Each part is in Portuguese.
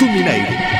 do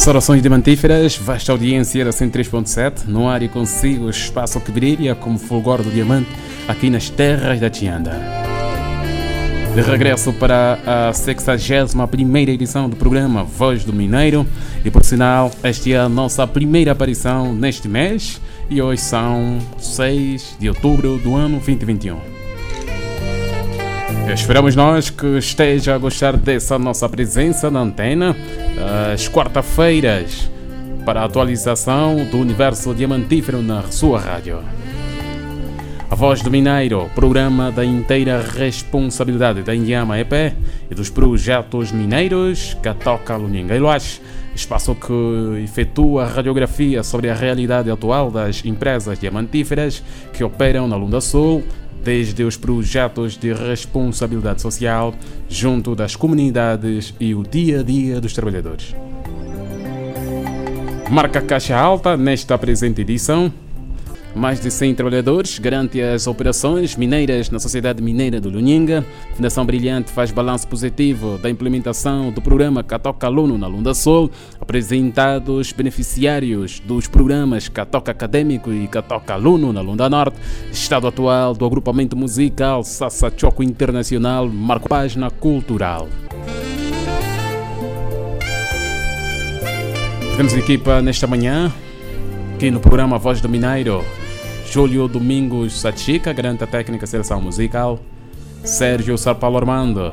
Saudações diamantíferas, vasta audiência da 103.7, no ar e consigo o espaço que brilha como fulgor do diamante aqui nas terras da Tianda. De regresso para a 61 edição do programa Voz do Mineiro e por sinal, esta é a nossa primeira aparição neste mês e hoje são 6 de outubro do ano 2021. Esperamos nós que esteja a gostar dessa nossa presença na antena às quarta-feiras para a atualização do universo diamantífero na sua rádio. A Voz do Mineiro, programa da inteira responsabilidade da Indiama EP e dos projetos mineiros Catoca Luningueiloas, espaço que efetua radiografia sobre a realidade atual das empresas diamantíferas que operam na Lunda Sul, desde os projetos de responsabilidade social junto das comunidades e o dia a dia dos trabalhadores. Marca caixa alta nesta presente edição mais de 100 trabalhadores garante as operações mineiras na Sociedade Mineira do Luninga. Fundação Brilhante faz balanço positivo da implementação do programa Catoca Aluno na Lunda Sul. Apresentados beneficiários dos programas Catoca Acadêmico e Catoca Aluno na Lunda Norte. Estado atual do agrupamento musical Sassa Choco Internacional. Marco Página Cultural. Temos equipa nesta manhã aqui no programa Voz do Mineiro. Júlio Domingos Sachica, garante a técnica seleção musical. Sérgio Sarpalo Armando,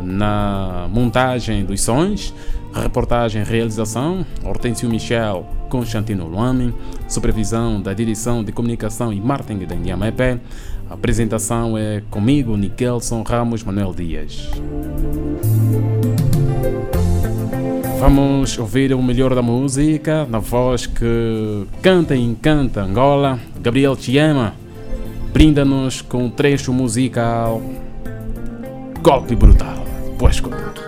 na montagem dos sons. Reportagem e realização, Hortêncio Michel, Constantino Luame. Supervisão da direção de comunicação e marketing da Indiama EP. A apresentação é comigo, Nikelson Ramos Manuel Dias. Vamos ouvir o melhor da música na voz que canta e encanta Angola. Gabriel Chiama brinda-nos com um trecho musical Golpe Brutal. Pois escuta.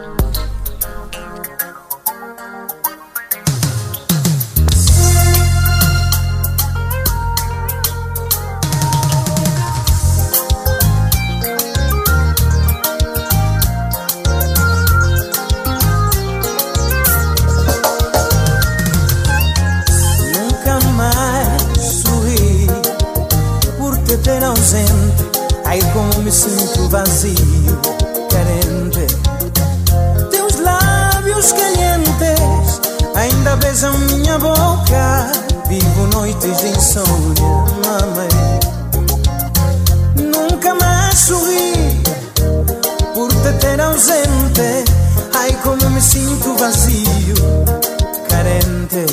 Sinto vazio, carente.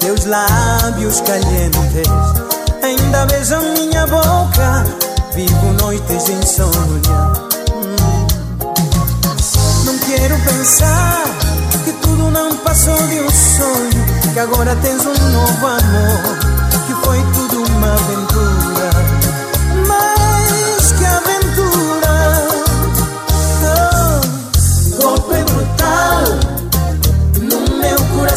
Teus lábios calientes ainda beijam minha boca Vivo noites de insônia. Hum. Não quero pensar que tudo não passou de um sonho. Que agora tens um novo amor. Que foi tudo uma aventura.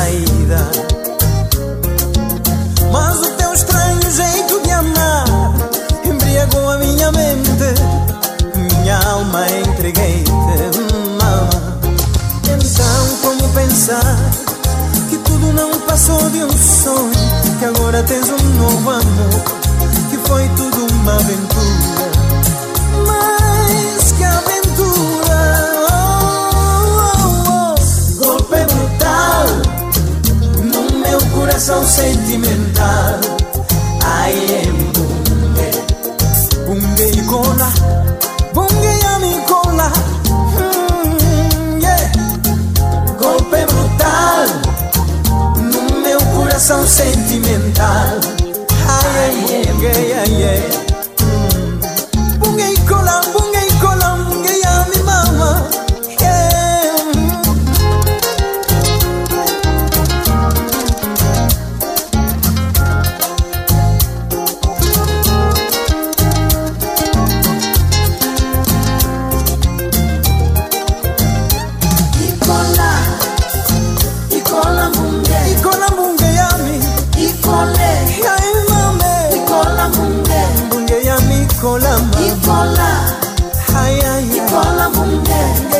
saída. Mas o teu estranho jeito de amar embriagou a minha mente. Minha alma entreguei-te, mama. Então, como pensar que tudo não passou de um sonho? Que agora tens um novo amor, sentimental. Ai, ai, bungue, ai, Mola Mungende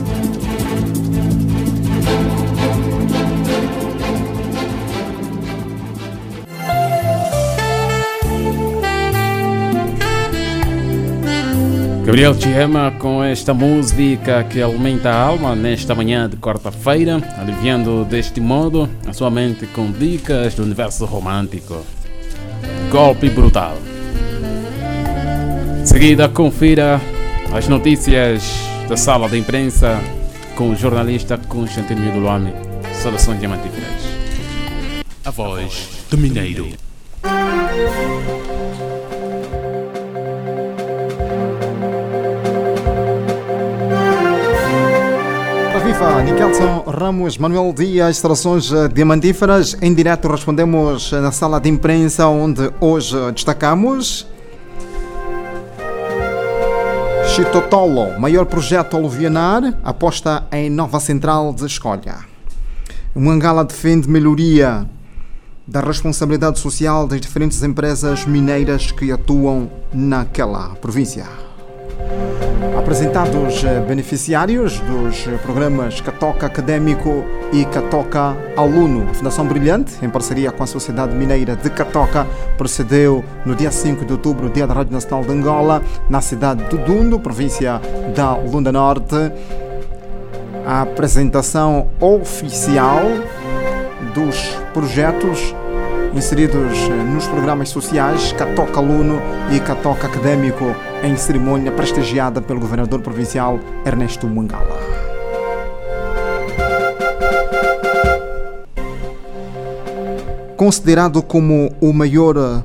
Gabriel Chiema com esta música que alimenta a alma nesta manhã de quarta-feira, aliviando deste modo a sua mente com dicas do universo romântico. Golpe brutal. De seguida, confira as notícias da sala de imprensa com o jornalista Constantino Midulame. Saudações diamantíferas. A voz do Mineiro. Viva, Nikelson Ramos, Manuel Dias, instalações eh, diamantíferas. Em direto respondemos eh, na sala de imprensa, onde hoje destacamos. Chitotolo, maior projeto aluvianar, aposta em nova central de escolha. Mangala defende melhoria da responsabilidade social das diferentes empresas mineiras que atuam naquela província. Apresentados eh, beneficiários dos eh, programas Catoca Académico e Catoca Aluno. A Fundação Brilhante, em parceria com a Sociedade Mineira de Catoca, procedeu no dia 5 de outubro, Dia da Rádio Nacional de Angola, na cidade de Dundo, província da Lunda Norte, a apresentação oficial dos projetos inseridos eh, nos programas sociais Catoca Aluno e Catoca Académico em cerimônia prestigiada pelo governador provincial Ernesto Mangala. Considerado como o maior eh,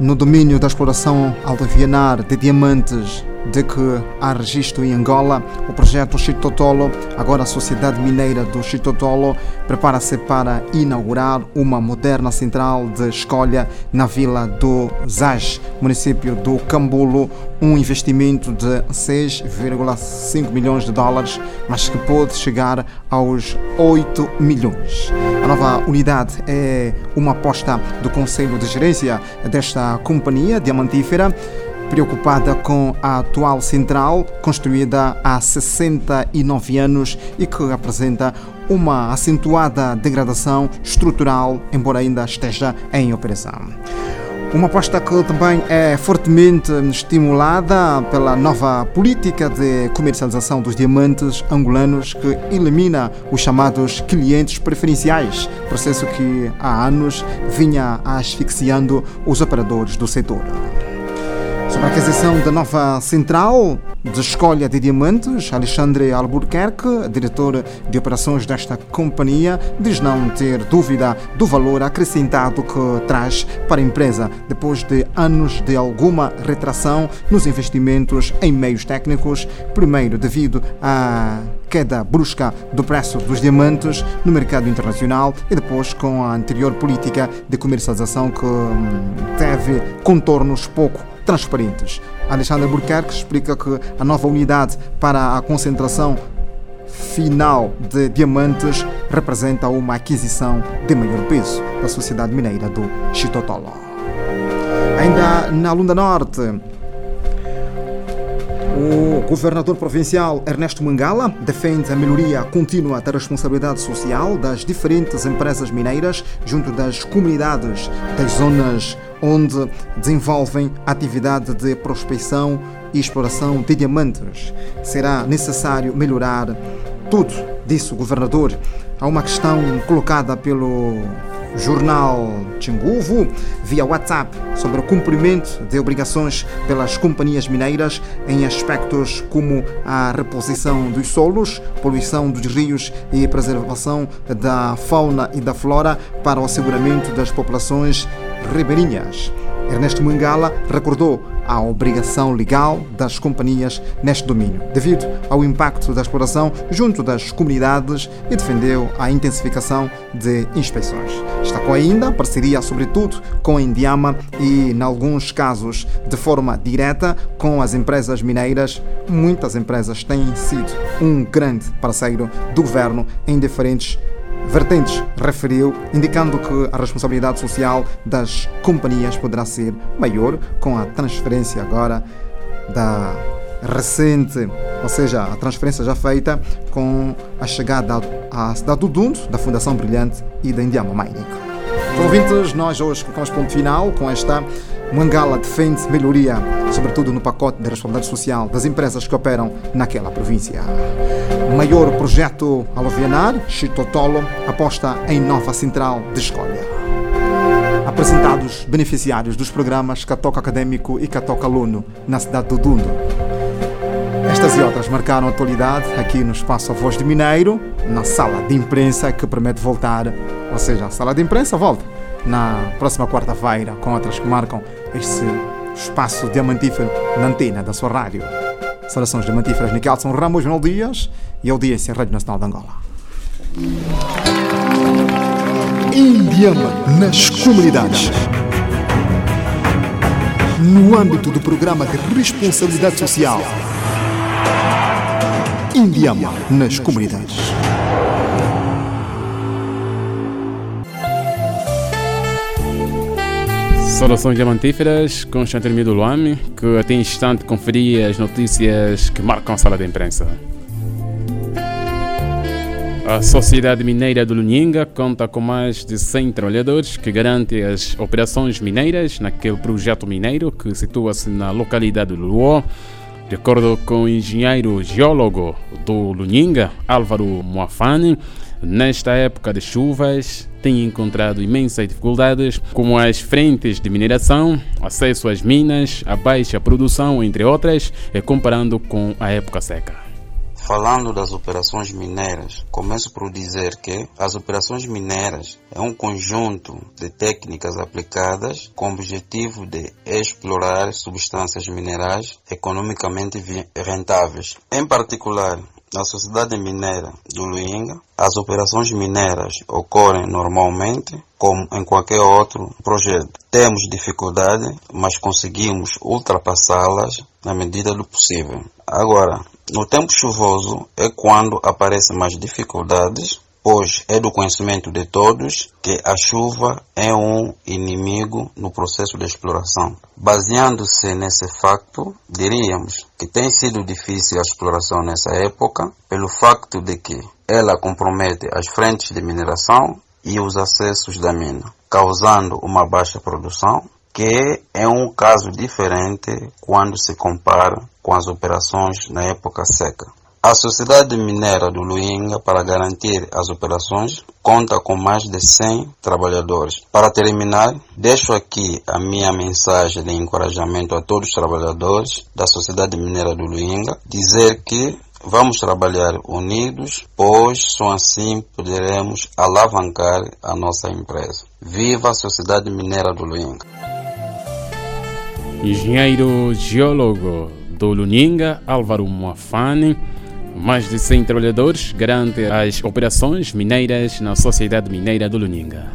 no domínio da exploração aldevianar de diamantes de que há registro em Angola. O projeto Chitotolo, agora a Sociedade Mineira do Chitotolo, prepara-se para inaugurar uma moderna central de escolha na vila do Zaj, município do Cambulo, um investimento de 6,5 milhões de dólares, mas que pode chegar aos 8 milhões. A nova unidade é uma aposta do Conselho de Gerência desta companhia diamantífera preocupada com a atual central, construída há 69 anos e que apresenta uma acentuada degradação estrutural, embora ainda esteja em operação. Uma aposta que também é fortemente estimulada pela nova política de comercialização dos diamantes angolanos que elimina os chamados clientes preferenciais, processo que há anos vinha asfixiando os operadores do setor. Sobre a aquisição da nova central de escolha de diamantes, Alexandre Albuquerque, diretor de operações desta companhia, diz não ter dúvida do valor acrescentado que traz para a empresa. Depois de anos de alguma retração nos investimentos em meios técnicos, primeiro devido à queda brusca do preço dos diamantes no mercado internacional e depois com a anterior política de comercialização que hum, teve contornos pouco transparentes. Alexandre Burquerque explica que a nova unidade para a concentração final de diamantes representa uma aquisição de maior peso da sociedade mineira do Chitotolo. Ainda na Lunda Norte, o governador provincial Ernesto Mangala defende a melhoria contínua da responsabilidade social das diferentes empresas mineiras junto das comunidades das zonas onde desenvolvem atividade de prospecção e exploração de diamantes. Será necessário melhorar tudo, disse o governador. Há uma questão colocada pelo jornal Tinguvo via WhatsApp sobre o cumprimento de obrigações pelas companhias mineiras em aspectos como a reposição dos solos, poluição dos rios e preservação da fauna e da flora para o asseguramento das populações ribeirinhas. Ernesto Mungala recordou a obrigação legal das companhias neste domínio, devido ao impacto da exploração junto das comunidades e defendeu a intensificação de inspeções. Destacou ainda a parceria, sobretudo, com a Indiama e, em alguns casos, de forma direta com as empresas mineiras. Muitas empresas têm sido um grande parceiro do governo em diferentes vertentes, referiu, indicando que a responsabilidade social das companhias poderá ser maior com a transferência agora da recente, ou seja, a transferência já feita com a chegada à cidade do Dundo, da Fundação Brilhante e da Indiama Mining. Ouvintes, nós hoje colocamos ponto final com esta Mangala defende melhoria, sobretudo no pacote de responsabilidade social das empresas que operam naquela província. Maior projeto Alovianar, Chitotolo, aposta em nova central de escolha. Apresentados beneficiários dos programas Catoca Académico e Catoca Aluno na cidade do Dundo. Estas e outras marcaram a atualidade aqui no espaço A Voz de Mineiro, na sala de imprensa que promete voltar, ou seja, a sala de imprensa volta na próxima quarta-feira com outras que marcam este espaço diamantífero na antena da sua rádio. Saudações diamantíferas Nikelson Ramos Manuel Dias e audiência Rádio Nacional de Angola. Indiama nas comunidades. No âmbito do programa de responsabilidade social. Indiama nas comunidades. Saudações diamantíferas, Constantino do Luame, que até instante conferia as notícias que marcam a sala de imprensa. A Sociedade Mineira de Luninga conta com mais de 100 trabalhadores que garantem as operações mineiras naquele projeto mineiro que situa-se na localidade de Luó. De acordo com o engenheiro geólogo do Luninga, Álvaro Moafani, nesta época de chuvas, tem encontrado imensas dificuldades, como as frentes de mineração, acesso às minas, a baixa produção, entre outras, comparando com a época seca. Falando das operações mineiras, começo por dizer que as operações mineiras é um conjunto de técnicas aplicadas com o objetivo de explorar substâncias minerais economicamente rentáveis. Em particular, na sociedade mineira do Luinga, as operações mineiras ocorrem normalmente como em qualquer outro projeto. Temos dificuldade, mas conseguimos ultrapassá-las na medida do possível. Agora, no tempo chuvoso é quando aparecem mais dificuldades pois é do conhecimento de todos que a chuva é um inimigo no processo de exploração. Baseando-se nesse facto, diríamos que tem sido difícil a exploração nessa época, pelo facto de que ela compromete as frentes de mineração e os acessos da mina, causando uma baixa produção, que é um caso diferente quando se compara com as operações na época seca. A Sociedade Mineira do Luinga, para garantir as operações, conta com mais de 100 trabalhadores. Para terminar, deixo aqui a minha mensagem de encorajamento a todos os trabalhadores da Sociedade Mineira do Luinga, dizer que vamos trabalhar unidos, pois só assim poderemos alavancar a nossa empresa. Viva a Sociedade Mineira do Luinga! Engenheiro geólogo do Luninga, Álvaro Moafane mais de 100 trabalhadores garante as operações mineiras na Sociedade Mineira do Luninga.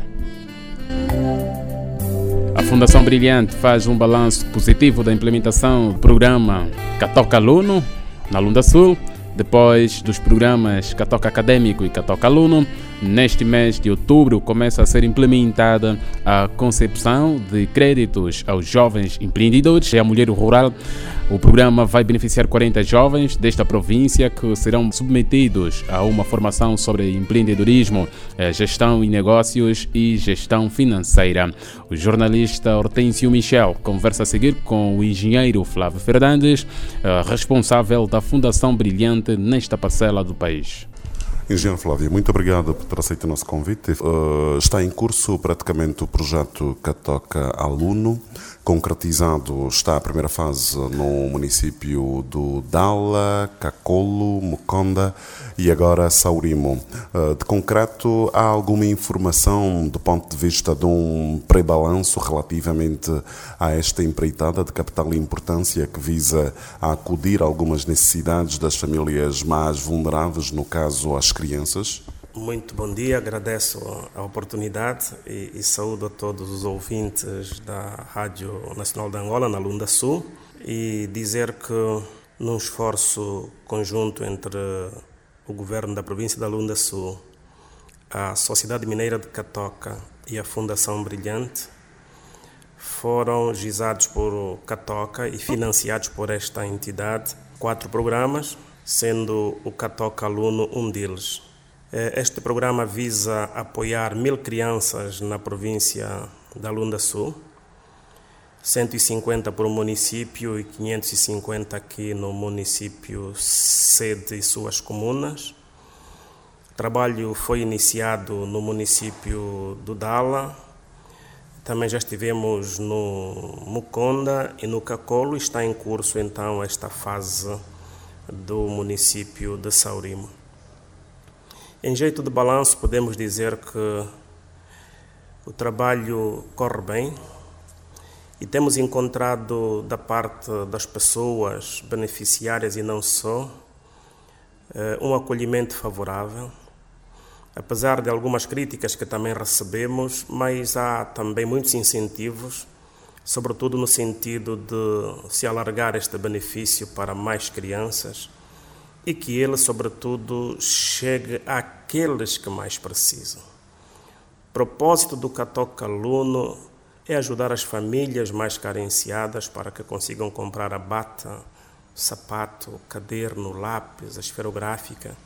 A Fundação Brilhante faz um balanço positivo da implementação do programa Catoca Aluno na Lunda Sul, depois dos programas Catoca Acadêmico e Catoca Aluno. Neste mês de outubro começa a ser implementada a concepção de créditos aos jovens empreendedores e à mulher rural o programa vai beneficiar 40 jovens desta província que serão submetidos a uma formação sobre empreendedorismo, eh, gestão e negócios e gestão financeira. O jornalista Hortêncio Michel conversa a seguir com o engenheiro Flávio Fernandes, eh, responsável da Fundação Brilhante nesta parcela do país. Engenheiro Flávio, muito obrigado por ter aceito o nosso convite. Uh, está em curso praticamente o projeto Catoca Aluno. Concretizado está a primeira fase no município do Dala, Cacolo, Muconda e agora Saurimo. Uh, de concreto, há alguma informação do ponto de vista de um pré-balanço relativamente a esta empreitada de capital importância que visa acudir algumas necessidades das famílias mais vulneráveis, no caso as crianças? Muito bom dia, agradeço a oportunidade e, e, saúdo a todos os ouvintes da Rádio Nacional de Angola, na Lunda Sul, e dizer que num esforço conjunto entre o governo da província da Lunda Sul, a Sociedade Mineira de Catoca e a Fundação Brilhante, foram gizados por Catoca e financiados por esta entidade quatro programas, sendo o Catoca Aluno um deles. Eh, este programa visa apoiar mil crianças na província da Lunda Sul, 150 por município e 550 aqui no município sede e suas comunas. O trabalho foi iniciado no município do Dala, também já estivemos no Muconda e no Cacolo, está em curso então esta fase do município de Saurimo. Em jeito de balanço, podemos dizer que o trabalho corre bem e temos encontrado da parte das pessoas beneficiárias e não só eh, um acolhimento favorável, apesar de algumas críticas que também recebemos, mas há também muitos incentivos, sobretudo no sentido de se alargar este benefício para mais crianças e que ele, sobretudo, chegue àqueles que mais precisam. Propósito do Catoca Aluno é ajudar as famílias mais carenciadas para que consigam comprar a bata, sapato, caderno, lápis, a esferográfica,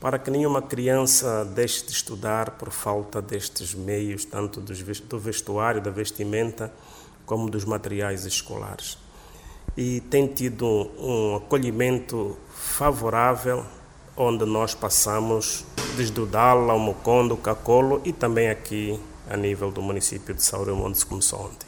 para que nenhuma criança deixe de estudar por falta destes meios, tanto do vestuário, da vestimenta, como dos materiais escolares. E tem tido um acolhimento favorável onde nós passamos desde o Dala, o Mocondo, Cacolo e também aqui a nível do município de Sauro, onde se começou ontem.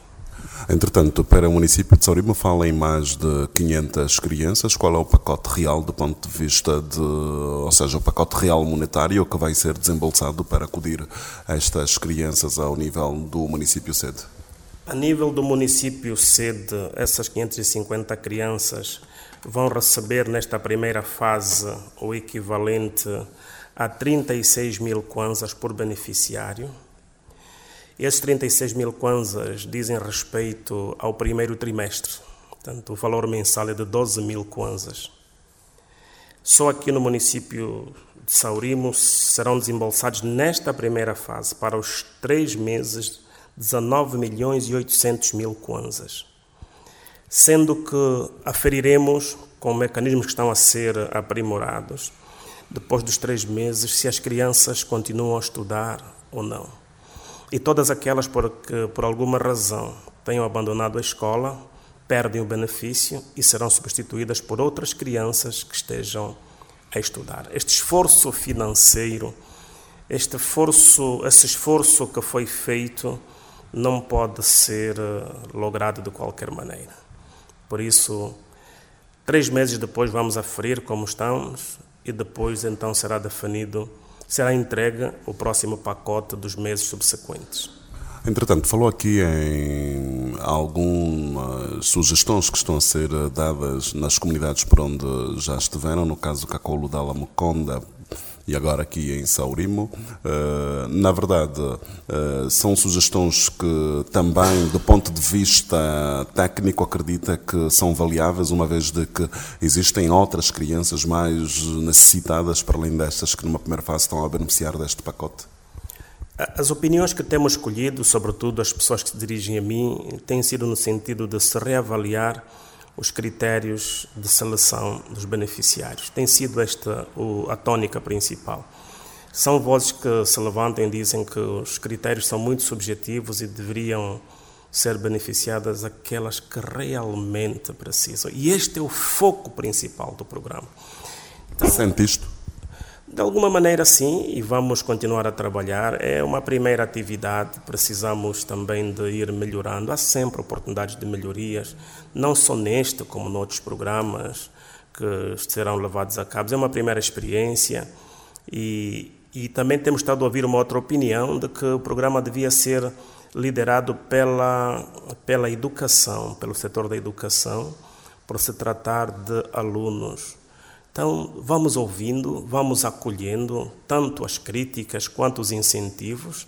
Entretanto, para o município de Saurima fala em mais de 500 crianças. Qual é o pacote real do ponto de vista de, ou seja, o pacote real monetário que vai ser desembolsado para acudir estas crianças ao nível do município sede? A nível do município sede, essas 550 crianças vão receber nesta primeira fase o equivalente a 36 mil kwanzas por beneficiário. Esses 36 mil kwanzas dizem respeito ao primeiro trimestre, portanto, o valor mensal é de 12 mil kwanzas. Só aqui no município de Saurimo serão desembolsados nesta primeira fase, para os três meses, 19 milhões e 800 mil kwanzas. Sendo que aferiremos, com mecanismos que estão a ser aprimorados, depois dos três meses, se as crianças continuam a estudar ou não. E todas aquelas por que, por alguma razão, tenham abandonado a escola, perdem o benefício e serão substituídas por outras crianças que estejam a estudar. Este esforço financeiro, este esforço, esse esforço que foi feito, não pode ser eh, logrado de qualquer maneira. Por isso, três meses depois vamos aferir como estamos e depois então será definido, será entregue o próximo pacote dos meses subsequentes. Entretanto, falou aqui em algumas sugestões que estão a ser dadas nas comunidades por onde já estiveram, no caso Cacolo da Lamoconda, e agora aqui em Saurimo. Uh, na verdade, uh, são sugestões que também, do ponto de vista técnico, acredita que são valiáveis, uma vez de que existem outras crianças mais necessitadas, para além destas que numa primeira fase estão a beneficiar deste pacote? As opiniões que temos escolhido, sobretudo as pessoas que se dirigem a mim, têm sido no sentido de se reavaliar os critérios de seleção dos beneficiários. Tem sido esta a tónica principal. São vozes que se levantam e dizem que os critérios são muito subjetivos e deveriam ser beneficiadas aquelas que realmente precisam. E este é o foco principal do programa. Então, Sente isto? De alguma maneira, sim, e vamos continuar a trabalhar. É uma primeira atividade, precisamos também de ir melhorando. Há sempre oportunidades de melhorias, não só neste, como noutros programas que serão levados a cabo. É uma primeira experiência e, e também temos estado a ouvir uma outra opinião de que o programa devia ser liderado pela, pela educação, pelo setor da educação, por se tratar de alunos então, vamos ouvindo, vamos acolhendo tanto as críticas quanto os incentivos.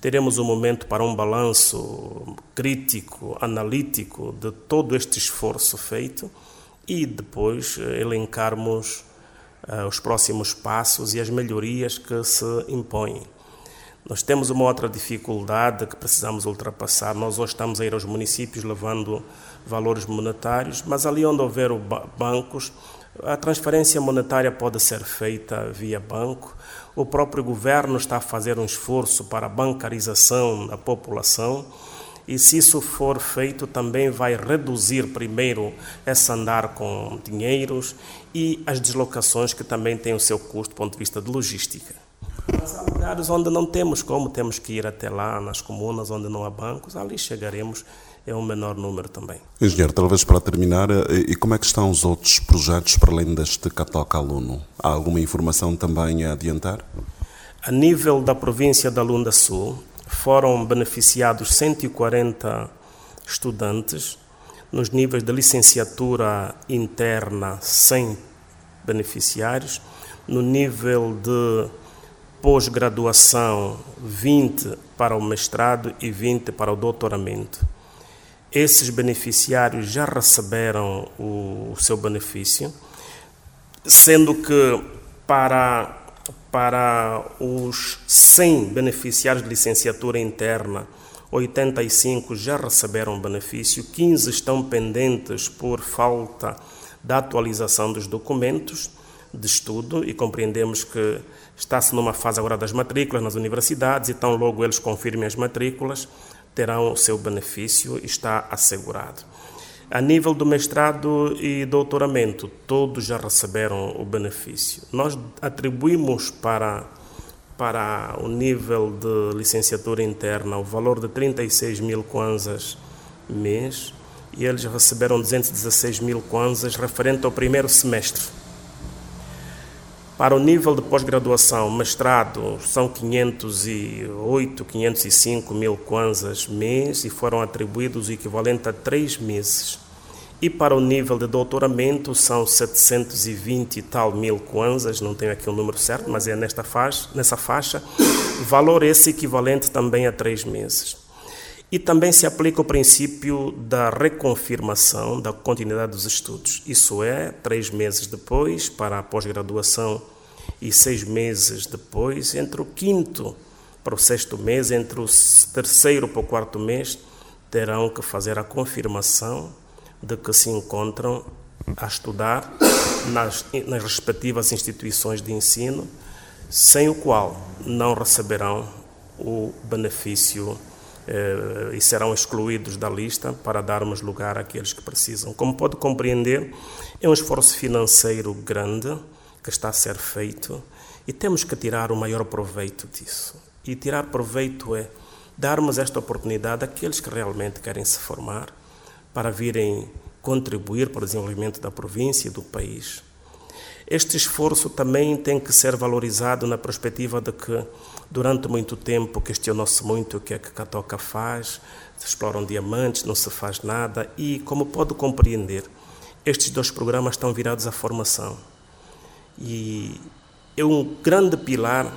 Teremos um momento para um balanço crítico, analítico de todo este esforço feito e depois eh, elencarmos uh, os próximos passos e as melhorias que se impõem. Nós temos uma outra dificuldade que precisamos ultrapassar. Nós hoje estamos a ir aos municípios levando valores monetários, mas ali onde houver bancos, a transferência monetária pode ser feita via banco. O próprio governo está a fazer um esforço para a bancarização da população. E se isso for feito, também vai reduzir primeiro esse andar com dinheiros e as deslocações que também têm o seu custo do ponto de vista de logística. Mas há lugares onde não temos como, temos que ir até lá, nas comunas onde não há bancos, ali chegaremos é um menor número também. Engenheiro, talvez para terminar, eh, e como é que estão os outros projetos para além deste Catoca Aluno? Há alguma informação também a adiantar? A nível da província da Lunda Sul, foram beneficiados 140 estudantes nos níveis de licenciatura interna, 100 beneficiários, no nível de pós-graduação, 20 para o mestrado e 20 para o doutoramento. Esses beneficiários já receberam o, o seu benefício, sendo que para, para os 100 beneficiários de licenciatura interna, 85 já receberam benefício, 15 estão pendentes por falta da atualização dos documentos de estudo e compreendemos que está-se numa fase agora das matrículas nas universidades e tão logo eles confirmem as matrículas, terão o seu benefício está assegurado. A nível do mestrado e doutoramento, todos já receberam o benefício. Nós atribuímos para, para o nível de licenciatura interna o valor de 36 mil kwanzas mês e eles receberam 216 mil kwanzas referente ao primeiro semestre. Para o nível de pós-graduação, mestrado, são 508, 505 mil kwanzas mês e foram atribuídos o equivalente a três meses. E para o nível de doutoramento são 720 e tal mil kwanzas, não tenho aqui o número certo, mas é nesta faixa, nessa faixa. Valor esse equivalente também a três meses. E também se aplica o princípio da reconfirmação da continuidade dos estudos. Isso é, três meses depois para a pós-graduação e seis meses depois, entre o quinto para o sexto mês, entre o terceiro para o quarto mês, terão que fazer a confirmação de que se encontram a estudar nas, nas respectivas instituições de ensino, sem o qual não receberão o benefício e serão excluídos da lista para darmos lugar àqueles que precisam. Como pode compreender, é um esforço financeiro grande que está a ser feito e temos que tirar o maior proveito disso. E tirar proveito é darmos esta oportunidade àqueles que realmente querem se formar para virem contribuir para o desenvolvimento da província e do país. Este esforço também tem que ser valorizado na perspectiva de que Durante muito tempo questionou-se muito o que é que Catoca faz, se exploram diamantes, não se faz nada e, como pode compreender, estes dois programas estão virados à formação. E é um grande pilar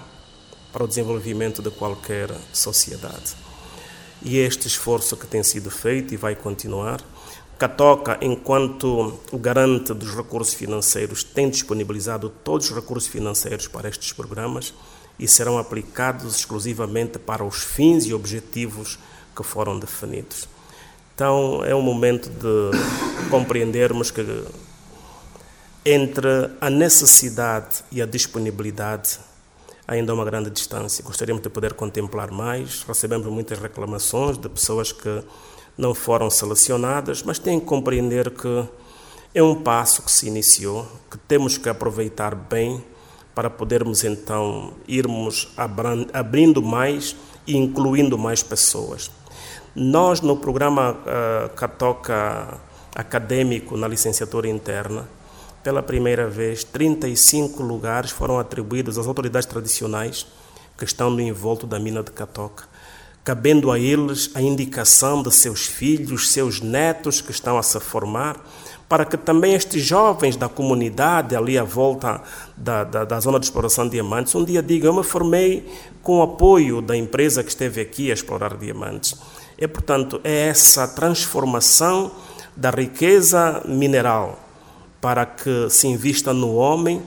para o desenvolvimento de qualquer sociedade. E é este esforço que tem sido feito e vai continuar. Catoca, enquanto garante dos recursos financeiros, tem disponibilizado todos os recursos financeiros para estes programas e serão aplicados exclusivamente para os fins e objetivos que foram definidos. Então, é um momento de compreendermos que entre a necessidade e a disponibilidade ainda há uma grande distância. Gostaríamos de poder contemplar mais. Recebemos muitas reclamações de pessoas que não foram selecionadas, mas têm que compreender que é um passo que se iniciou, que temos que aproveitar bem para podermos então irmos abrindo mais e incluindo mais pessoas. Nós, no programa uh, Catoca acadêmico na licenciatura interna, pela primeira vez, 35 lugares foram atribuídos às autoridades tradicionais que estão no envolto da mina de Catoca, cabendo a eles a indicação de seus filhos, seus netos que estão a se formar, para que também estes jovens da comunidade ali à volta da, da, da, zona de exploração de diamantes um dia digam: Eu me formei com o apoio da empresa que esteve aqui a explorar diamantes. E, portanto, é essa transformação da riqueza mineral para que se invista no homem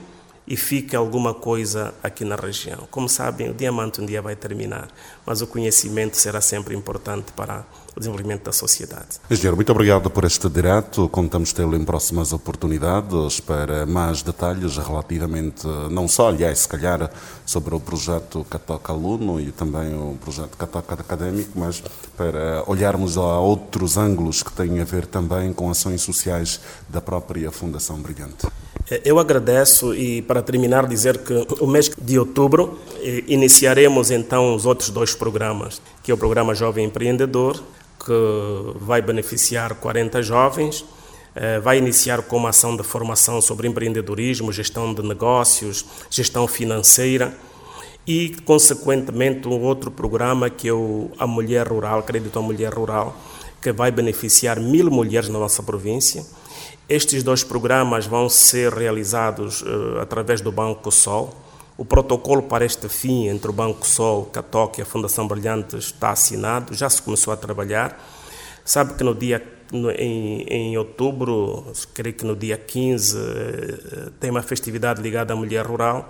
e fique alguma coisa aqui na região. Como sabem, o diamante um dia vai terminar, mas o conhecimento será sempre importante para o desenvolvimento da sociedade. Engenheiro, muito obrigado por este direto. Contamos tê-lo em próximas oportunidades para mais detalhes relativamente, não só, aliás, se calhar, sobre o projeto Catoca Aluno e também o projeto Catoca Académico, mas para olharmos a outros ângulos que têm a ver também com ações sociais da própria Fundação Brilhante. Eu agradeço e, para terminar, dizer que o mês de outubro iniciaremos então os outros dois programas, que é o programa Jovem Empreendedor, que vai beneficiar 40 jovens, eh, vai iniciar com uma ação de formação sobre empreendedorismo, gestão de negócios, gestão financeira e, consequentemente, um outro programa que é o A Mulher Rural, Crédito à Mulher Rural, que vai beneficiar mil mulheres na nossa província estes dois programas vão ser realizados uh, através do Banco Sol. O protocolo para este fim entre o Banco Sol, Catoc e a Fundação Brilhante está assinado, já se começou a trabalhar. Sabe que no dia no, em, em, outubro, creio que no dia 15, eh, tem uma festividade ligada à mulher rural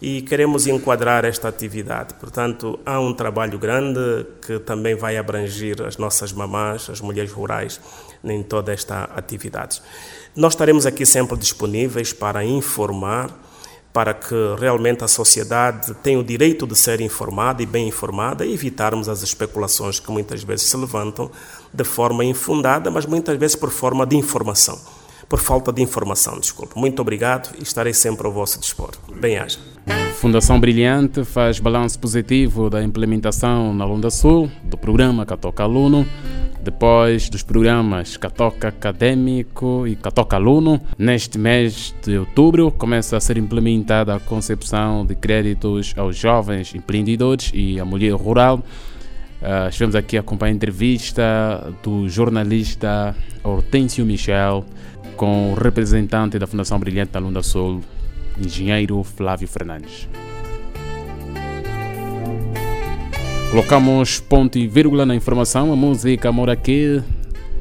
e queremos enquadrar esta atividade. Portanto, há um trabalho grande que também vai abranger as nossas mamãs, as mulheres rurais, em toda esta atividade. Nós estaremos aqui sempre disponíveis para informar, para que realmente a sociedade tenha o direito de ser informada e bem informada e evitarmos as especulações que muitas vezes se levantam de forma infundada, mas muitas vezes por forma de informação. Por falta de informação, desculpe. Muito obrigado e estarei sempre ao vosso dispor. Bem-aja. Fundação Brilhante faz balanço positivo da implementação na Lunda Sul do programa Catoca Aluno, depois dos programas Catoca Acadêmico e Catoca Aluno. Neste mês de outubro começa a ser implementada a concepção de créditos aos jovens empreendedores e à mulher rural. Uh, estivemos aqui a acompanhar a entrevista do jornalista Hortêncio Michel com o representante da Fundação Brilhante da Lunda Sul, engenheiro Flávio Fernandes. Colocamos ponto e vírgula na informação. A música mora aqui.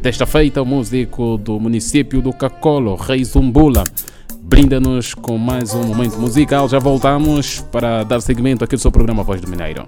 Desta feita, o músico do município do Cacolo, Rei Zumbula, brinda-nos com mais um momento musical. Já voltamos para dar seguimento aqui do seu programa Voz do Mineiro.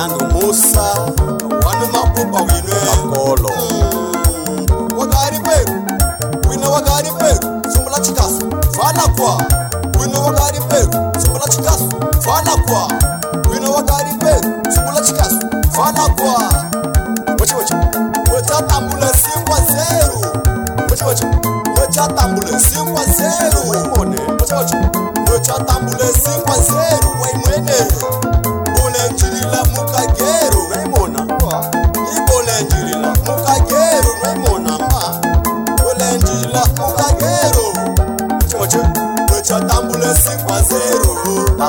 yanu musa wanu mapupa wine. Makolo. Hmm, wakari peru. Wine wakari peru. Sumbula chikasu. Fana kwa. Wine wakari peru. Sumbula chikasu. Fana kwa. Wine wakari peru. Sumbula chikasu. Fana kwa. Wacha wacha wachatambula simba zero wacha wacha wachatambula simba zero wacha wacha wachatambula simba zero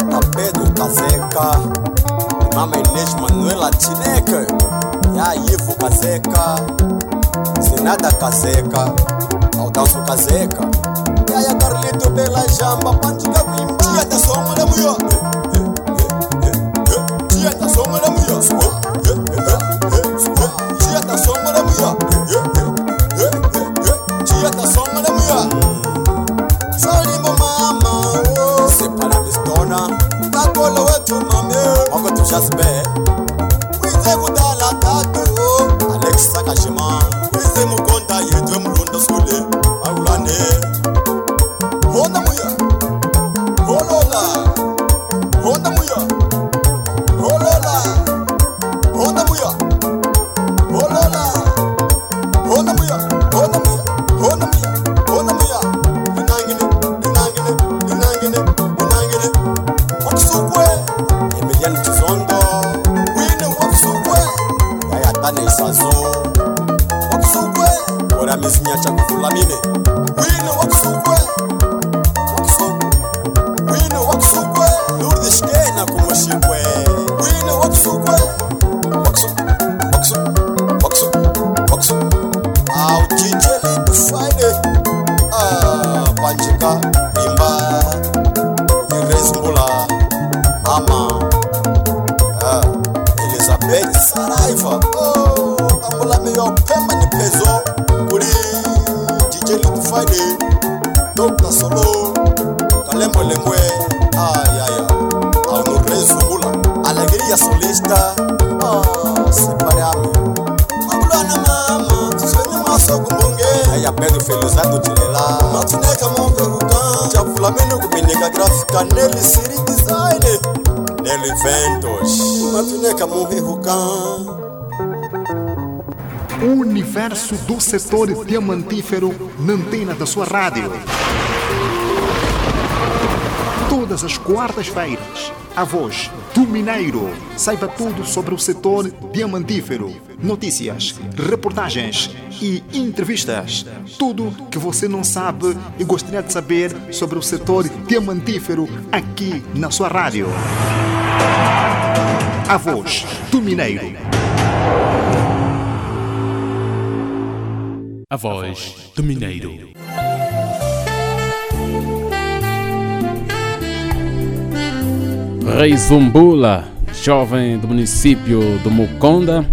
pedro kazeka mama Inês Manuela Chineke, ya Ivo Kazeka, Zinada Kazeka, Aldanso Kazeka, Yaya Carlito Bela Jamba, Pantica Wimba, Tia da Songa da Muyo, Tia da Songa da Muyo, Nelly Siri Design Nelly Ventos Matineka monge rukan O universo do setor diamantífero na antena da sua rádio. Todas as quartas-feiras, a voz do Mineiro. Saiba tudo sobre o setor diamantífero. Notícias, reportagens e entrevistas. Tudo que você não sabe e gostaria de saber sobre o setor diamantífero aqui na sua rádio. A voz do Mineiro. A voz do Mineiro. Rei Zumbula, jovem do município do Muconda,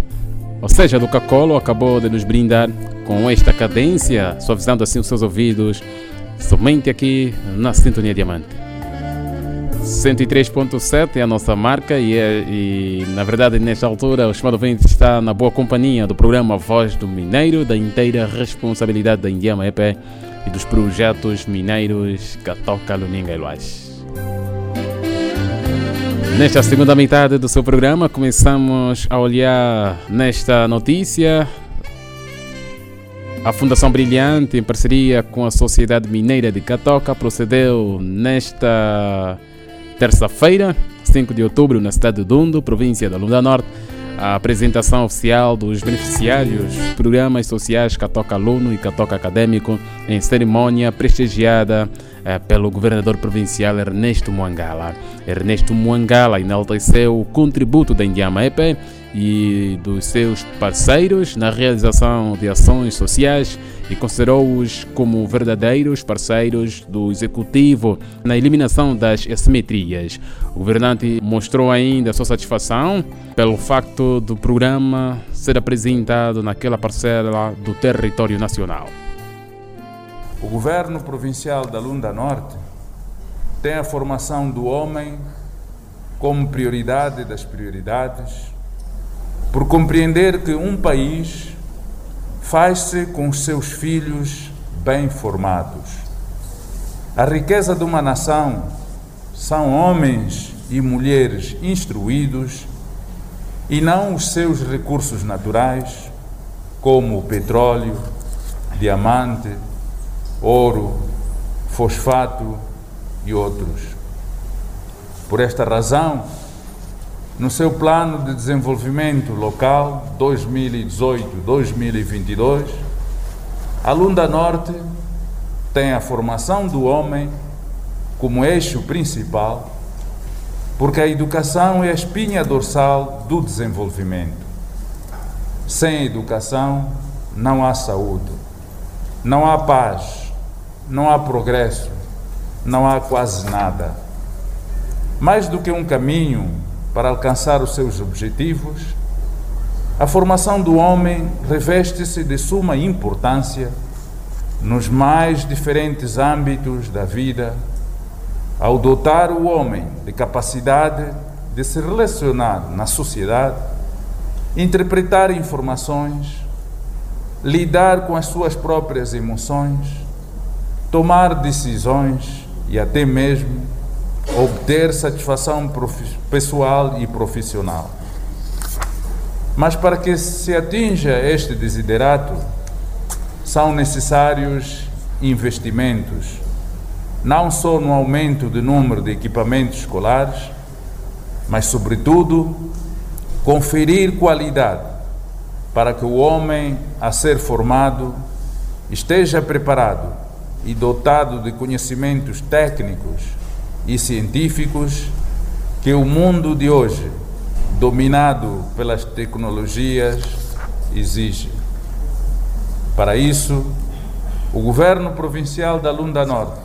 ou seja, do Cacolo, acabou de nos brindar com esta cadência, suavizando assim os seus ouvidos, somente aqui na Sintonia Diamante. 103.7 é a nossa marca e, é, e, na verdade nesta altura o chamado ouvinte está na boa companhia do programa Voz do Mineiro, da inteira responsabilidade da Indiama EP e dos projetos mineiros Catoca Luninga e Luás. Nesta segunda metade do seu programa, começamos a olhar nesta notícia. A Fundação Brilhante, em parceria com a Sociedade Mineira de Catoca, procedeu nesta terça-feira, 5 de outubro, na cidade de Dundo, província da Lunda Norte, a apresentação oficial dos beneficiários programas sociais Catoca Aluno e Catoca Acadêmico, em cerimônia prestigiada pelo governador provincial Ernesto Muangala. Ernesto Muangala enalteceu o contributo da Indiama EP e dos seus parceiros na realização de ações sociais e considerou-os como verdadeiros parceiros do executivo na eliminação das assimetrias. O governante mostrou ainda sua satisfação pelo facto do programa ser apresentado naquela parcela do território nacional. O governo provincial da Lunda Norte tem a formação do homem como prioridade das prioridades, por compreender que um país faz-se com os seus filhos bem formados. A riqueza de uma nação são homens e mulheres instruídos e não os seus recursos naturais, como o petróleo, diamante, ouro, fosfato e outros. Por esta razão, no seu plano de desenvolvimento local 2018-2022, a Lunda Norte tem a formação do homem como eixo principal, porque a educação é a espinha dorsal do desenvolvimento. Sem educação não há saúde, não há paz, não há progresso, não há quase nada. Mais do que um caminho para alcançar os seus objetivos, a formação do homem reveste-se de suma importância nos mais diferentes âmbitos da vida, ao dotar o homem de capacidade de se relacionar na sociedade, interpretar informações, lidar com as suas próprias emoções, tomar decisões e até mesmo obter satisfação pessoal e profissional. Mas para que se atinja este desiderato, são necessários investimentos, não só no aumento do número de equipamentos escolares, mas, sobretudo, conferir qualidade para que o homem a ser formado esteja preparado e dotado de conhecimentos técnicos e científicos que o mundo de hoje, dominado pelas tecnologias, exige. Para isso, o governo provincial da Lunda Norte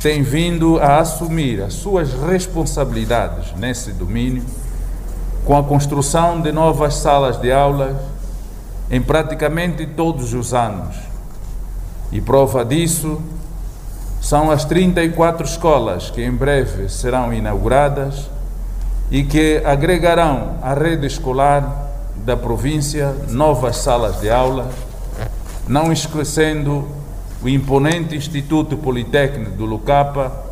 tem vindo a assumir as suas responsabilidades nesse domínio com a construção de novas salas de aulas em praticamente todos os anos. E prova disso são as 34 escolas que em breve serão inauguradas e que agregarão à rede escolar da província novas salas de aula, não esquecendo o imponente Instituto Politécnico do Lucapa,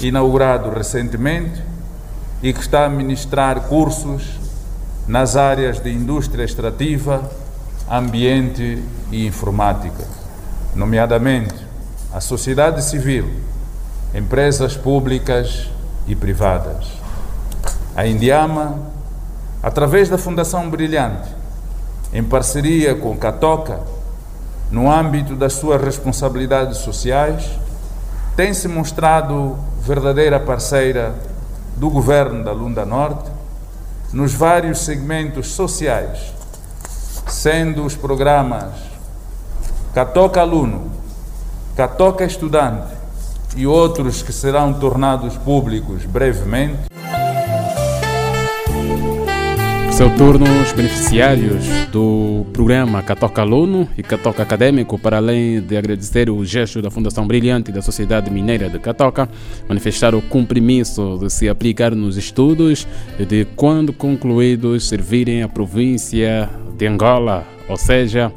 inaugurado recentemente e que está a ministrar cursos nas áreas de indústria extrativa, ambiente e informática, nomeadamente a sociedade civil, empresas públicas e privadas. A Indiama, através da Fundação Brilhante, em parceria com Catoca, no âmbito das suas responsabilidades sociais, tem se mostrado verdadeira parceira do governo da Lunda Norte nos vários segmentos sociais, sendo os programas Catoca Aluno, Catoca Estudante e outros que serão tornados públicos brevemente, seu turno, os beneficiários do programa Catoca Aluno e Catoca Acadêmico, para além de agradecer o gesto da Fundação Brilhante da Sociedade Mineira de Catoca, manifestaram o compromisso de se aplicar nos estudos e de, quando concluídos, servirem a província de Angola, ou seja,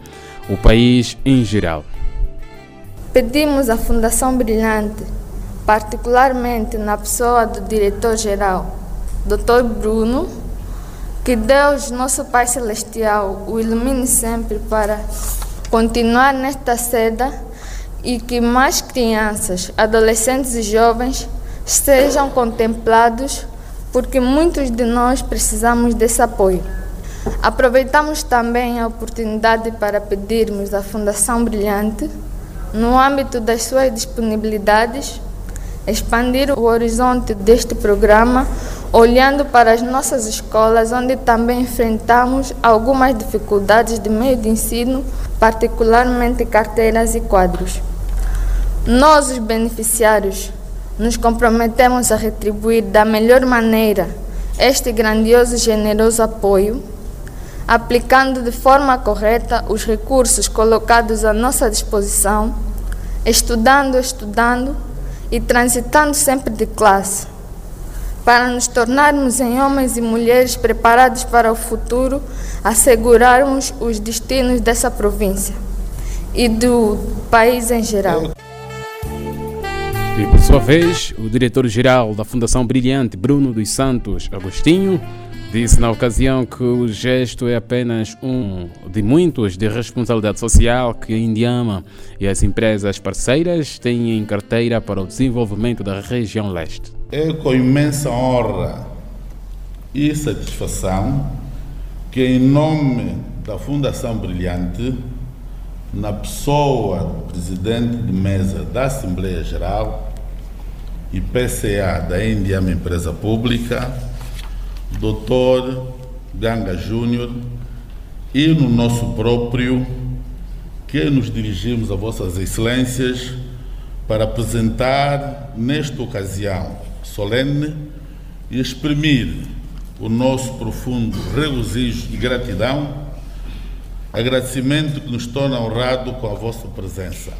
o país em geral. Pedimos à Fundação Brilhante, particularmente na pessoa do diretor-geral, Dr. Bruno, que Deus, nosso Pai Celestial, o ilumine sempre para continuar nesta seda e que mais crianças, adolescentes e jovens sejam contemplados, porque muitos de nós precisamos desse apoio. Aproveitamos também a oportunidade para pedirmos à Fundação Brilhante, no âmbito das suas disponibilidades, expandir o horizonte deste programa olhando para as nossas escolas, onde também enfrentamos algumas dificuldades de meio de ensino, particularmente carteiras e quadros. Nós, os beneficiários, nos comprometemos a retribuir da melhor maneira este grandioso e generoso apoio, aplicando de forma correta os recursos colocados à nossa disposição, estudando, estudando e transitando sempre de classe para nos tornarmos em homens e mulheres preparados para o futuro, assegurarmos os destinos dessa província e do país em geral. E por sua vez, o diretor-geral da Fundação Brilhante, Bruno dos Santos Agostinho, disse na ocasião que o gesto é apenas um de muitos de responsabilidade social que a Indiama e as empresas parceiras têm em carteira para o desenvolvimento da região leste. É com imensa honra e satisfação que, em nome da Fundação Brilhante, na pessoa do presidente de mesa da Assembleia Geral e PCA da Indiama Empresa Pública, Dr. Ganga Júnior, e no nosso próprio, que nos dirigimos a Vossas Excelências para apresentar, nesta ocasião, solene e exprimir o nosso profundo regozijo e gratidão, agradecimento que nos torna honrado com a vossa presença.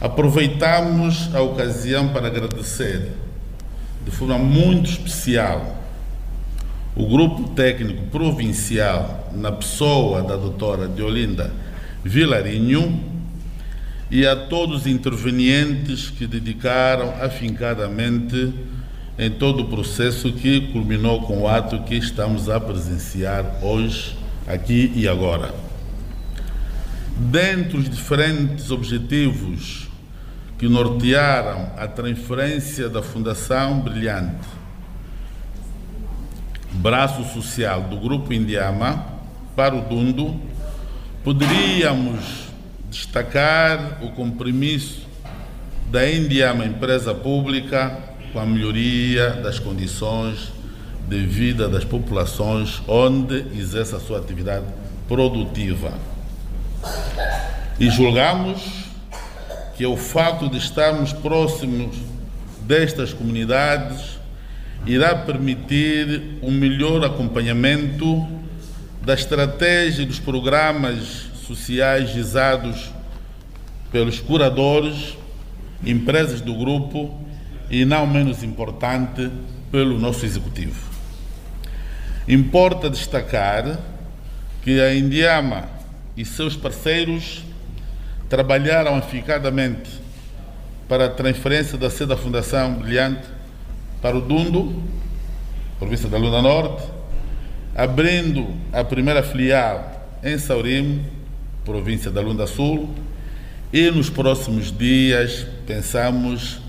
Aproveitamos a ocasião para agradecer de forma muito especial o grupo técnico provincial, na pessoa da doutora Deolinda Vilarinho, e a todos os intervenientes que dedicaram afincadamente em todo o processo que culminou com o ato que estamos a presenciar hoje, aqui e agora. Dentre os diferentes objetivos que nortearam a transferência da Fundação Brilhante, braço social do Grupo Indiama, para o Dundo, poderíamos destacar o compromisso da Indiama Empresa Pública com a melhoria das condições de vida das populações onde exerce a sua atividade produtiva. E julgamos que é o fato de estarmos próximos destas comunidades irá permitir um melhor acompanhamento da estratégia dos programas sociais gizados pelos curadores, empresas do grupo e, não menos importante, pelo nosso executivo. Importa destacar que a Indiama e seus parceiros trabalharam eficazmente para a transferência da sede da Fundação Brilhante para o Dundo, província da Lunda Norte, abrindo a primeira filial em Saurim, província da Lunda Sul, e nos próximos dias pensamos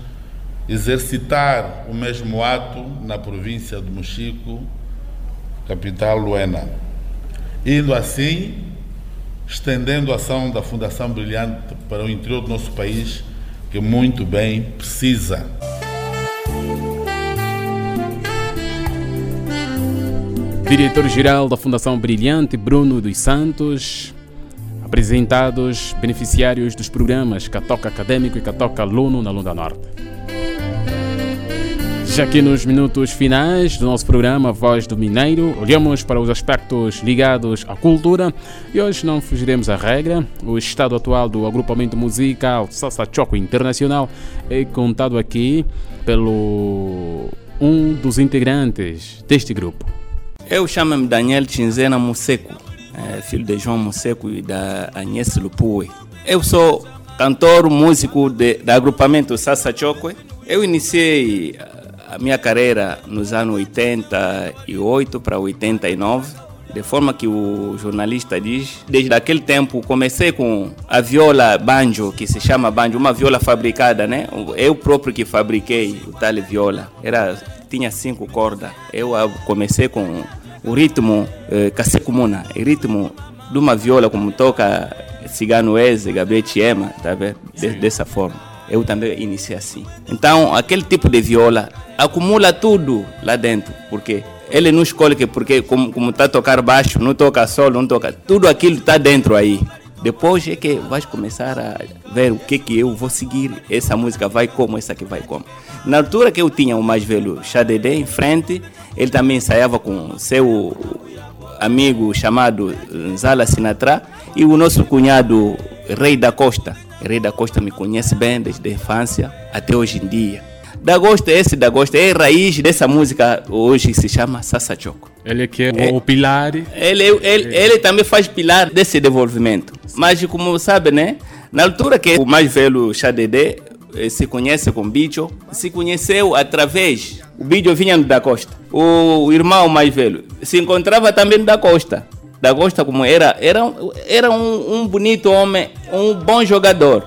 exercitar o mesmo ato na província de Mochico, capital Luena. Indo assim, estendendo a ação da Fundação Brilhante para o interior do nosso país, que muito bem precisa. Diretor-geral da Fundação Brilhante, Bruno dos Santos. Apresentados beneficiários dos programas Catoca Acadêmico e Catoca Aluno na Lunda Norte. Já aqui nos minutos finais do nosso programa Voz do Mineiro, olhamos para os aspectos ligados à cultura e hoje não fugiremos à regra. O estado atual do agrupamento musical Sassa Choco Internacional é contado aqui pelo um dos integrantes deste grupo. Eu chamo-me Daniel Chinzena Museco, é, filho de João Museco e da Agnes Lupue. Eu sou cantor, músico de, do agrupamento Sassa Choco. Eu iniciei a minha carreira nos anos 88 para 89, de forma que o jornalista diz, desde aquele tempo comecei com a viola banjo, que se chama banjo, uma viola fabricada, né? Eu próprio que fabriquei o tal viola. Era tinha cinco cordas. Eu comecei com o ritmo eh, Kasekumuna, o ritmo de uma viola como toca Cigano Eze, Gabriel Chiema, tá vendo? De, dessa forma eu também iniciei assim. Então, aquele tipo de viola acumula tudo lá dentro, porque ele não escolhe que porque como, como tá a tocar baixo, não toca solo, não toca, tudo aquilo está dentro aí. Depois é que vais começar a ver o que que eu vou seguir, essa música vai como, essa aqui vai como. Na altura que eu tinha o mais velho Xadede em frente, ele também ensaiava com seu amigo chamado Zala Sinatra e o nosso cunhado Rei da Costa. Rei da Costa me conhece bem desde a infância até hoje em dia. Da Costa, esse da Costa é a raiz dessa música hoje se chama Sassa Choco. Ele que é, é o pilar. Ele, ele, ele também faz pilar desse desenvolvimento. Mas como sabe, né? Na altura que o mais velho Xadede se conhece com Bicho, se conheceu através. O Bicho vinha da Costa. O irmão mais velho se encontrava também da Costa da Costa como era, era, era um, um bonito homem, um bom jogador.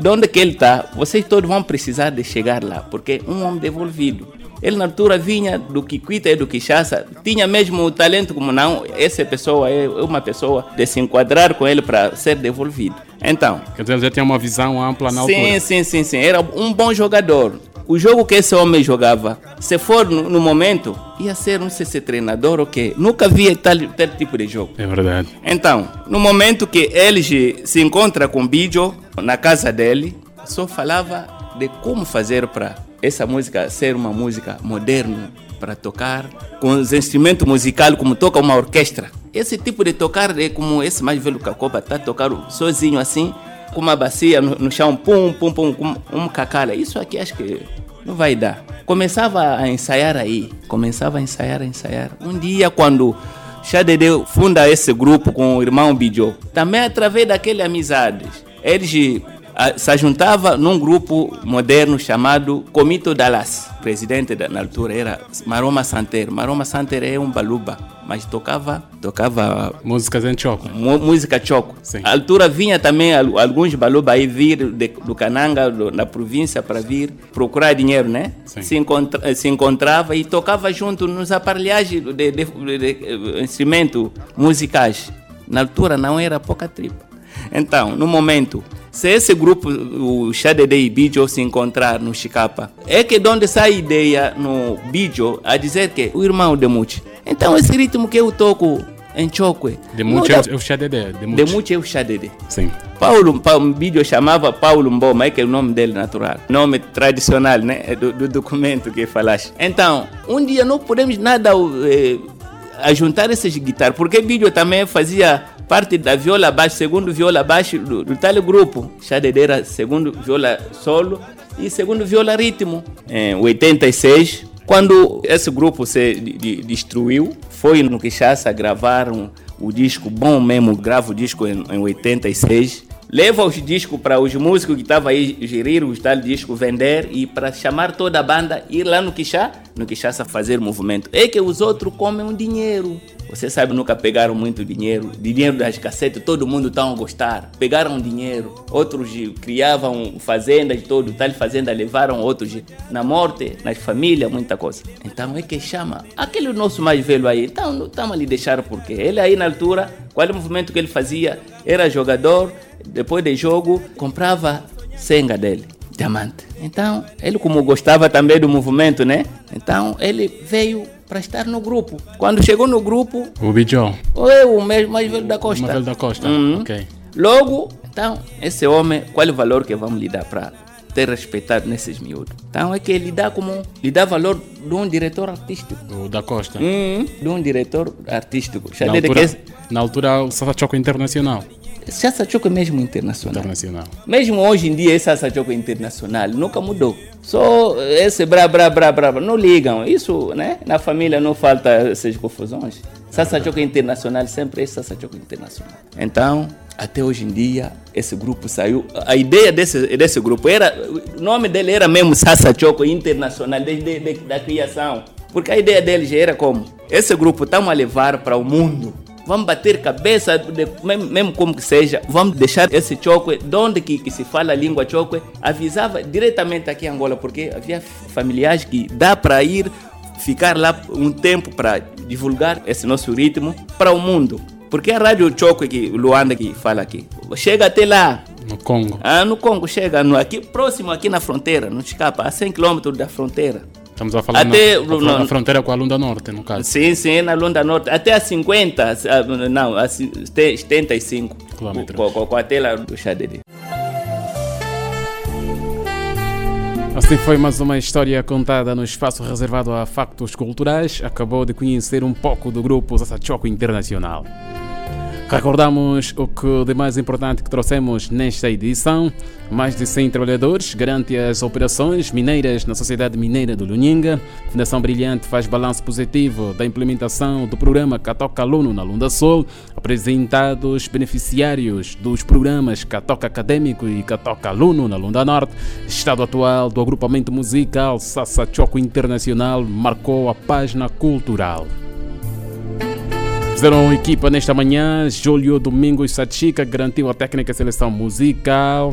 De onde que ele está, vocês todos vão precisar de chegar lá, porque é um homem devolvido. Ele na altura vinha do Kikwita e do Kishasa, tinha mesmo o talento como não, essa pessoa é uma pessoa de se enquadrar com ele para ser devolvido. Então... Quer dizer, ele já tinha uma visão ampla na sim, altura. Sim, sim, sim, era um bom jogador. O jogo que esse homem jogava, se for no, no momento, ia ser um CC treinador ou okay? Nunca vi tal, tal tipo de jogo. É verdade. Então, no momento que ele se encontra com o Bijo na casa dele, só falava de como fazer para essa música ser uma música moderna para tocar com os instrumentos musicais como toca uma orquestra. Esse tipo de tocar é como esse mais velho Cacoba está tocar sozinho assim com uma bacia no, no chão, pum, pum, pum, com um cacalha. Isso aqui acho que não vai dar. Começava a ensaiar aí, começava a ensaiar, a ensaiar. Um dia, quando Xadede funda esse grupo com o irmão Bijo, também através daquela amizade, eles se juntava num grupo moderno chamado Comito Dallas. O presidente na altura era Maroma Santer. Maroma Santer é um baluba, mas tocava tocava músicas em choco. Música choco. Sim. A altura vinha também alguns baluba aí vir de, do Cananga, do, na província, para vir procurar dinheiro, né? Se, encontra, se encontrava e tocava junto nos aparelhagens de, de, de, de instrumentos musicais. Na altura não era pouca tripa. Então, no momento se esse grupo, o Xadede e Bijo, se encontrar no Chicapa, é que de onde sai a ideia no Bijo a dizer que o irmão de Muti. Então esse ritmo que eu toco em Chokwe. De é o Xadede. De muito é o Xadede. Sim. Paulo, Paulo vídeo chamava Paulo Mboma, é que é o nome dele natural. Nome tradicional, né? É do, do documento que falaste. Então, um dia não podemos nada eh, ajuntar essas guitarras, porque vídeo também fazia parte da viola baixo, segundo viola baixo do, do tal grupo. Xadede era segundo viola solo e segundo viola ritmo. Em 86, quando esse grupo se destruiu, foi no Kinshasa gravar um, o disco bom mesmo, grava o disco em, em 86 leva os discos para os músicos que estavam aí gerir os tal disco, vender e para chamar toda a banda ir lá no Quixá, no Quixá fazer movimento. É que os outros comem um dinheiro. Você sabe, nunca pegaram muito dinheiro. Dinheiro das cassetes, todo mundo está a gostar. Pegaram dinheiro. Outros criavam fazendas, todo, tal fazenda, levaram outros na morte, nas famílias, muita coisa. Então é que chama. Aquele nosso mais velho aí, então estamos ali deixar porque ele aí na altura, qual é o movimento que ele fazia? Era jogador, depois de jogo, comprava senga dele, diamante. Então, ele como gostava também do movimento, né? Então, ele veio para estar no grupo. Quando chegou no grupo... O Bijão. Eu, o mesmo mais velho da Costa. Mais velho da Costa, Uhum. ok. Logo, então, esse homem, qual é o valor que vamos lhe dar para ter respeitado nesses miúdos? Então, é que ele dá como... Lhe dá valor de um diretor artístico. O da Costa. Uhum, de um diretor artístico. Já Na altura, esse- na altura, o Sassa Choco Internacional. Choco é mesmo internacional. Internacional. Mesmo hoje em dia, esse Salsa Choco é internacional nunca mudou. Só esse bra, bra, bra, bra, não ligam. Isso, né? Na família não falta essas confusões. Choco é internacional sempre é Choco internacional. Então, até hoje em dia, esse grupo saiu. A ideia desse, desse grupo era. O nome dele era mesmo Salsa Choco Internacional, desde de, da criação. Porque a ideia dele já era como? Esse grupo estamos a levar para o mundo. Vamos bater cabeça, de- mesmo, como que seja, vamos deixar esse choque, de onde que, que se fala a língua choque, avisava diretamente aqui em Angola, porque havia familiares que dá para ir ficar lá um tempo para divulgar esse nosso ritmo para o mundo. Porque a rádio choque que o Luanda que fala aqui, chega até lá, No Congo. ah, no Congo, chega no, aqui, próximo aqui na fronteira, não escapa, a 100 km da fronteira. Estamos a falar Até na, a, no- a fronteira com a Lunda Norte, no caso. Sim, sim, na Lunda Norte. Até a 50, ah, não, a 75 Quilômetros. com, com, com a tela do Xadede. Assim foi mais uma história contada no espaço reservado a factos culturais. Acabou de conhecer um pouco do grupo Sassachoco Internacional. Recordamos o que de mais importante que trouxemos nesta edição. Mais de 100 trabalhadores garantem as operações mineiras na Sociedade Mineira do Luninga. Fundação Brilhante faz balanço positivo da implementação do programa Catoca Aluno na Lunda Sul. Apresentados beneficiários dos programas Catoca Acadêmico e Catoca Aluno na Lunda Norte. Estado atual do agrupamento musical Sassa Choco Internacional marcou a página cultural. Fizeram equipa nesta manhã, Júlio Domingos Sachica garantiu a técnica seleção musical,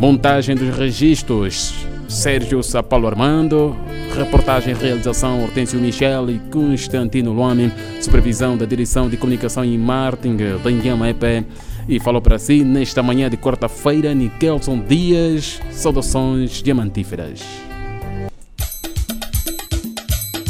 montagem dos registros, Sérgio Sapalo Armando, reportagem e realização Hortêncio Michel e Constantino Luame, supervisão da direção de comunicação e marketing da Inhama EP. E falou para si nesta manhã de quarta-feira, Nikelson Dias, saudações diamantíferas.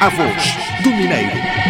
A voz do Mineiro.